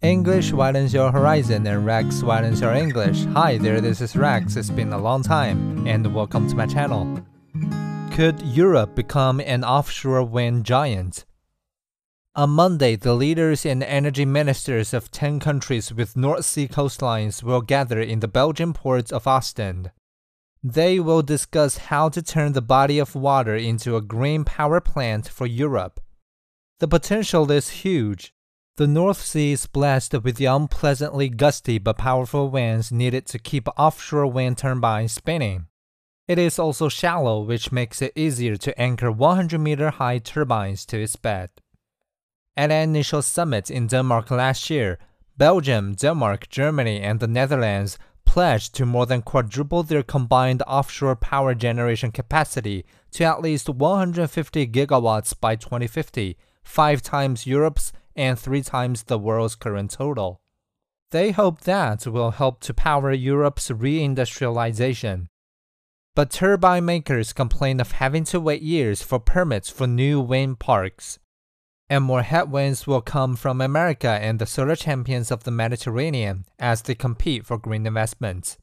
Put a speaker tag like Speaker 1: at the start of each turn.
Speaker 1: English widens your horizon and Rex widens your English. Hi there, this is Rex. It's been a long time, and welcome to my channel. Could Europe become an offshore wind giant? On Monday, the leaders and energy ministers of 10 countries with North Sea coastlines will gather in the Belgian port of Ostend. They will discuss how to turn the body of water into a green power plant for Europe. The potential is huge. The North Sea is blessed with the unpleasantly gusty but powerful winds needed to keep offshore wind turbines spinning. It is also shallow, which makes it easier to anchor 100 meter high turbines to its bed. At an initial summit in Denmark last year, Belgium, Denmark, Germany, and the Netherlands pledged to more than quadruple their combined offshore power generation capacity to at least 150 gigawatts by 2050, five times Europe's and three times the world's current total. They hope that will help to power Europe's reindustrialization. But turbine makers complain of having to wait years for permits for new wind parks. And more headwinds will come from America and the solar champions of the Mediterranean as they compete for green investments.